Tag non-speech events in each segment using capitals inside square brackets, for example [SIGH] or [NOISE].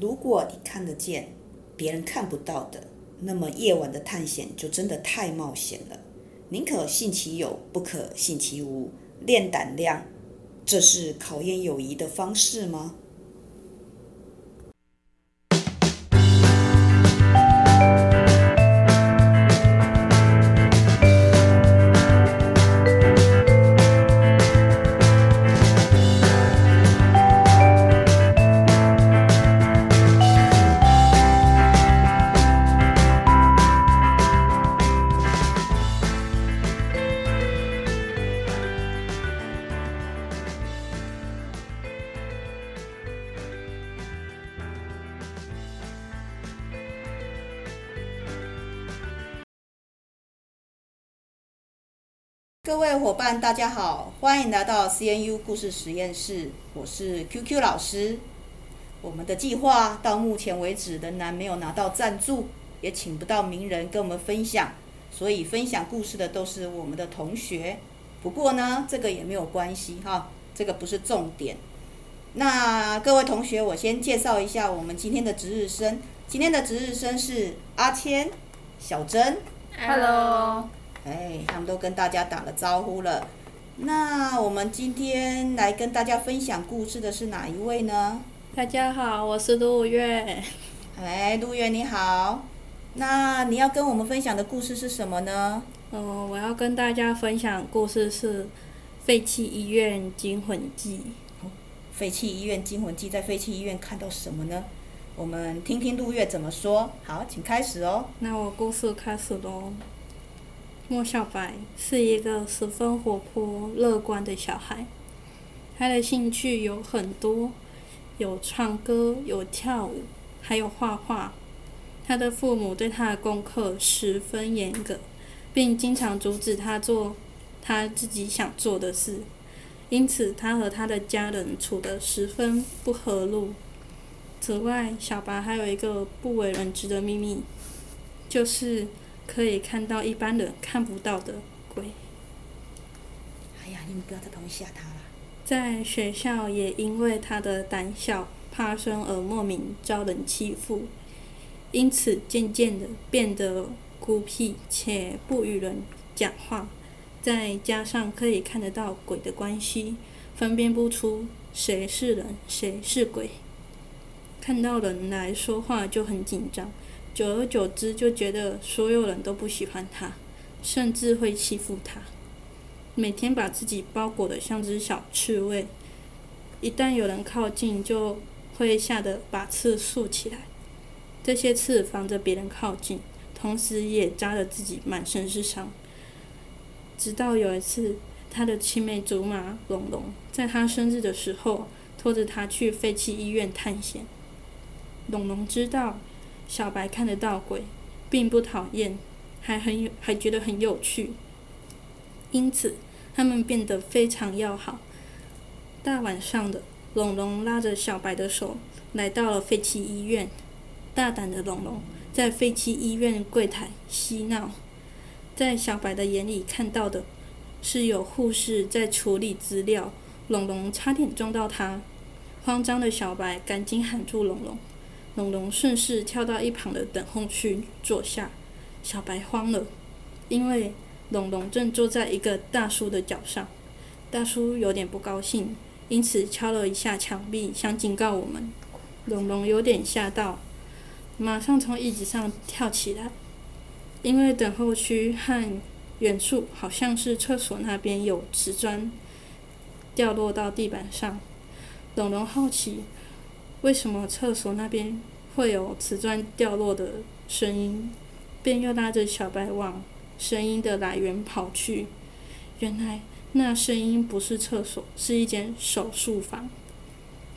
如果你看得见别人看不到的，那么夜晚的探险就真的太冒险了。宁可信其有，不可信其无。练胆量，这是考验友谊的方式吗？各位伙伴，大家好，欢迎来到 CNU 故事实验室，我是 QQ 老师。我们的计划到目前为止仍然没有拿到赞助，也请不到名人跟我们分享，所以分享故事的都是我们的同学。不过呢，这个也没有关系哈，这个不是重点。那各位同学，我先介绍一下我们今天的值日生。今天的值日生是阿谦、小珍。Hello。哎，他们都跟大家打了招呼了。那我们今天来跟大家分享故事的是哪一位呢？大家好，我是陆月。哎，陆月你好。那你要跟我们分享的故事是什么呢？哦，我要跟大家分享故事是《废弃医院惊魂记》。哦，废弃医院惊魂记，在废弃医院看到什么呢？我们听听陆月怎么说。好，请开始哦。那我故事开始喽。莫小白是一个十分活泼乐观的小孩，他的兴趣有很多，有唱歌，有跳舞，还有画画。他的父母对他的功课十分严格，并经常阻止他做他自己想做的事，因此他和他的家人处得十分不和睦。此外，小白还有一个不为人知的秘密，就是。可以看到一般人看不到的鬼。哎呀，你们不要再东西吓他了。在学校也因为他的胆小怕生而莫名遭人欺负，因此渐渐的变得孤僻且不与人讲话。再加上可以看得到鬼的关系，分辨不出谁是人谁是鬼，看到人来说话就很紧张。久而久之，就觉得所有人都不喜欢他，甚至会欺负他。每天把自己包裹得像只小刺猬，一旦有人靠近，就会吓得把刺竖起来。这些刺防着别人靠近，同时也扎得自己满身是伤。直到有一次，他的青梅竹马龙龙，在他生日的时候，拖着他去废弃医院探险。龙龙知道。小白看得到鬼，并不讨厌，还很有，还觉得很有趣。因此，他们变得非常要好。大晚上的，龙龙拉着小白的手来到了废弃医院。大胆的龙龙在废弃医院柜台嬉闹，在小白的眼里看到的是有护士在处理资料。龙龙差点撞到他，慌张的小白赶紧喊住龙龙。龙龙顺势跳到一旁的等候区坐下，小白慌了，因为龙龙正坐在一个大叔的脚上。大叔有点不高兴，因此敲了一下墙壁，想警告我们。龙龙有点吓到，马上从椅子上跳起来，因为等候区和远处好像是厕所那边有瓷砖掉落到地板上。龙龙好奇。为什么厕所那边会有瓷砖掉落的声音？便又拉着小白往声音的来源跑去。原来那声音不是厕所，是一间手术房。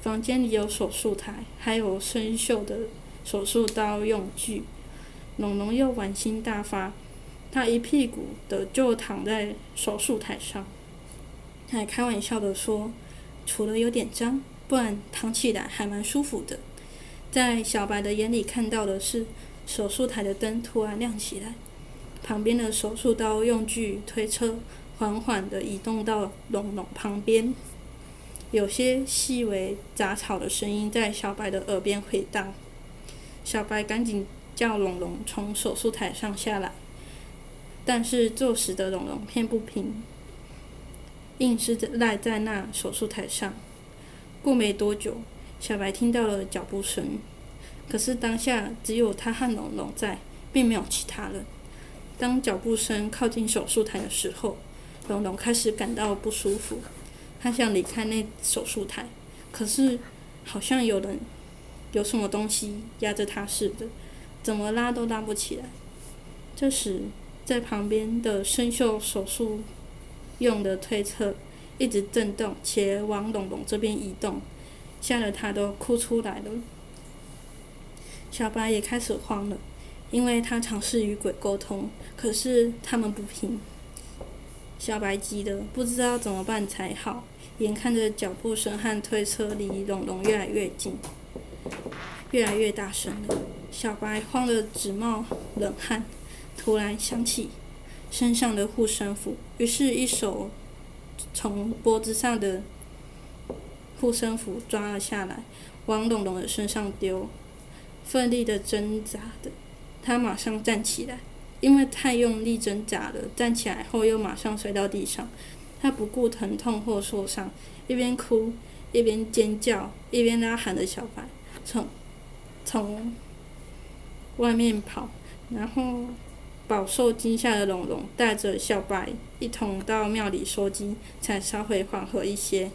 房间里有手术台，还有生锈的手术刀用具。龙龙又玩心大发，他一屁股的就躺在手术台上，还开玩笑的说：“除了有点脏。”不然躺起来还蛮舒服的。在小白的眼里看到的是，手术台的灯突然亮起来，旁边的手术刀用具推车缓缓地移动到龙龙旁边。有些细微杂草的声音在小白的耳边回荡。小白赶紧叫龙龙从手术台上下来，但是坐实的龙龙偏不平，硬是赖在那手术台上。过没多久，小白听到了脚步声，可是当下只有他和龙龙在，并没有其他人。当脚步声靠近手术台的时候，龙龙开始感到不舒服，他想离开那手术台，可是好像有人。有什么东西压着他似的，怎么拉都拉不起来。这时，在旁边的生锈手术用的推车一直震动，且往龙龙这边移动，吓得他都哭出来了。小白也开始慌了，因为他尝试与鬼沟通，可是他们不听。小白急得不知道怎么办才好，眼看着脚步声和推车离龙龙越来越近。越来越大声了，小白慌得直冒冷汗。突然想起身上的护身符，于是，一手从脖子上的护身符抓了下来，往龙龙的身上丢。奋力的挣扎的，他马上站起来，因为太用力挣扎了，站起来后又马上摔到地上。他不顾疼痛或受伤，一边哭一边尖叫，一边拉喊着小白。从从外面跑，然后饱受惊吓的龙龙带着小白一同到庙里收惊，才稍微缓和一些。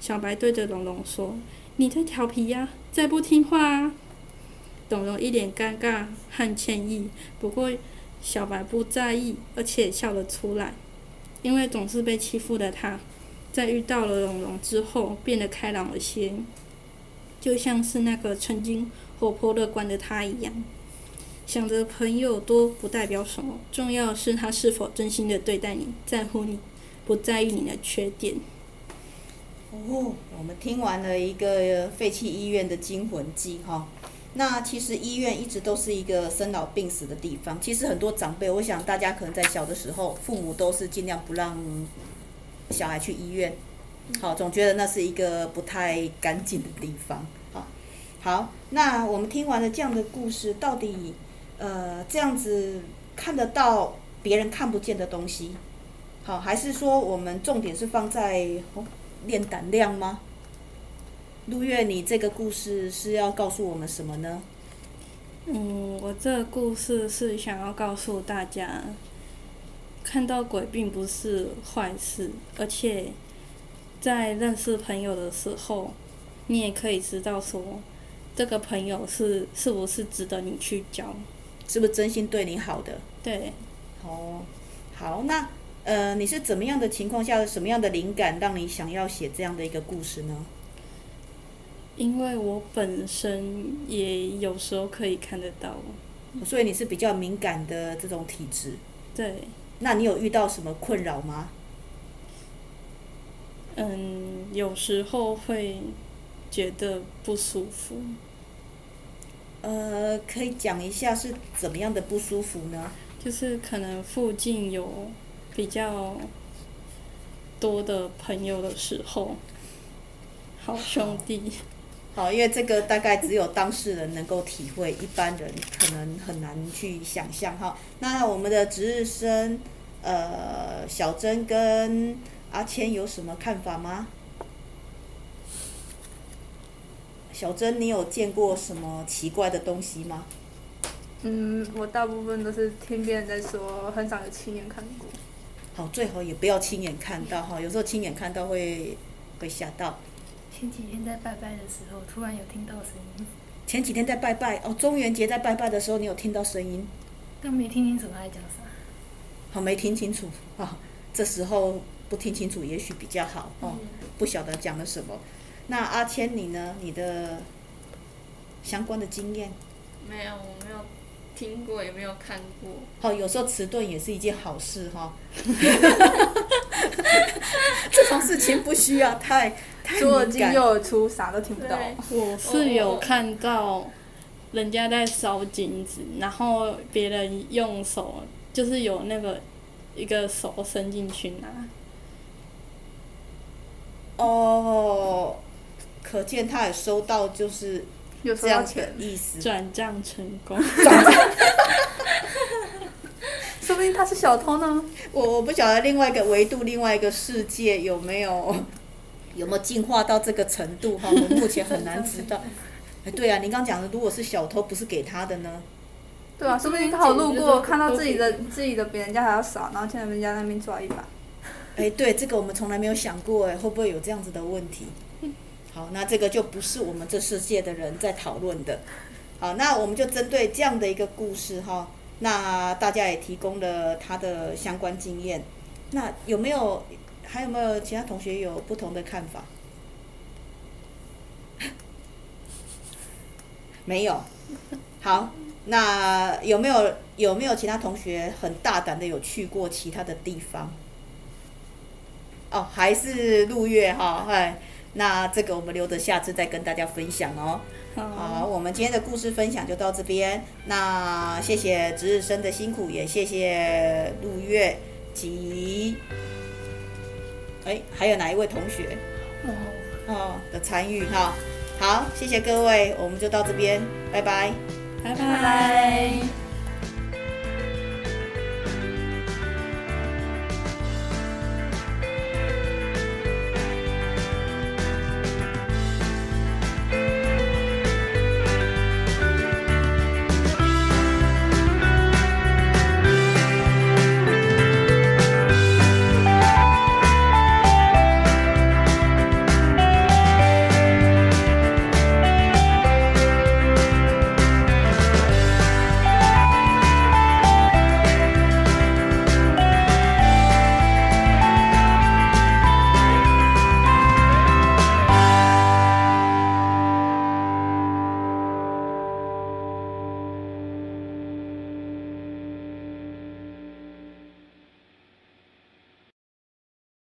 小白对着龙龙说：“你在调皮呀，再不听话啊！”龙龙一脸尴尬和歉意，不过小白不在意，而且笑了出来，因为总是被欺负的他，在遇到了龙龙之后变得开朗了些。就像是那个曾经活泼乐观的他一样，想着朋友多不代表什么，重要是他是否真心的对待你，在乎你，不在意你的缺点。哦，我们听完了一个废弃医院的惊魂记哈，那其实医院一直都是一个生老病死的地方。其实很多长辈，我想大家可能在小的时候，父母都是尽量不让小孩去医院。好，总觉得那是一个不太干净的地方。好，好，那我们听完了这样的故事，到底呃这样子看得到别人看不见的东西，好，还是说我们重点是放在哦练胆量吗？陆月，你这个故事是要告诉我们什么呢？嗯，我这个故事是想要告诉大家，看到鬼并不是坏事，而且。在认识朋友的时候，你也可以知道说，这个朋友是是不是值得你去交，是不是真心对你好的？对。哦，好，那呃，你是怎么样的情况下，什么样的灵感让你想要写这样的一个故事呢？因为我本身也有时候可以看得到，所以你是比较敏感的这种体质。对。那你有遇到什么困扰吗？嗯，有时候会觉得不舒服。呃，可以讲一下是怎么样的不舒服呢？就是可能附近有比较多的朋友的时候，好兄弟。好，因为这个大概只有当事人能够体会，一般人可能很难去想象哈。那我们的值日生，呃，小珍跟。阿谦有什么看法吗？小珍，你有见过什么奇怪的东西吗？嗯，我大部分都是听别人在说，很少有亲眼看过。好，最好也不要亲眼看到哈，有时候亲眼看到会会吓到。前几天在拜拜的时候，突然有听到声音。前几天在拜拜哦，中元节在拜拜的时候，你有听到声音？但没听清楚他在讲啥。好，没听清楚啊，这时候。不听清楚也许比较好哦，不晓得讲了什么。那阿谦你呢？你的相关的经验？没有，我没有听过，也没有看过。好，有时候迟钝也是一件好事哈。[LAUGHS] 这种事情不需要太太左耳进右出啥都听不到。我是有看到人家在烧金子，然后别人用手就是有那个一个手伸进去拿。哦，可见他也收到就是有这样的意思，转账成功。[LAUGHS] 说不定他是小偷呢。我我不晓得另外一个维度、另外一个世界有没有 [LAUGHS] 有没有进化到这个程度哈？我们目前很难知道。[LAUGHS] 哎，对啊，您刚讲的，如果是小偷，不是给他的呢？对啊，说不定他好路过，看到自己的自己的比人家还要少，然后欠人家那边抓一把。哎，对，这个我们从来没有想过，哎，会不会有这样子的问题？好，那这个就不是我们这世界的人在讨论的。好，那我们就针对这样的一个故事哈。那大家也提供了他的相关经验，那有没有还有没有其他同学有不同的看法？[LAUGHS] 没有。好，那有没有有没有其他同学很大胆的有去过其他的地方？哦，还是陆月哈，嗨，那这个我们留着下次再跟大家分享哦。好，我们今天的故事分享就到这边。那谢谢值日生的辛苦，也谢谢陆月及，哎，还有哪一位同学？哦哦的参与哈。好，谢谢各位，我们就到这边，拜拜，拜拜。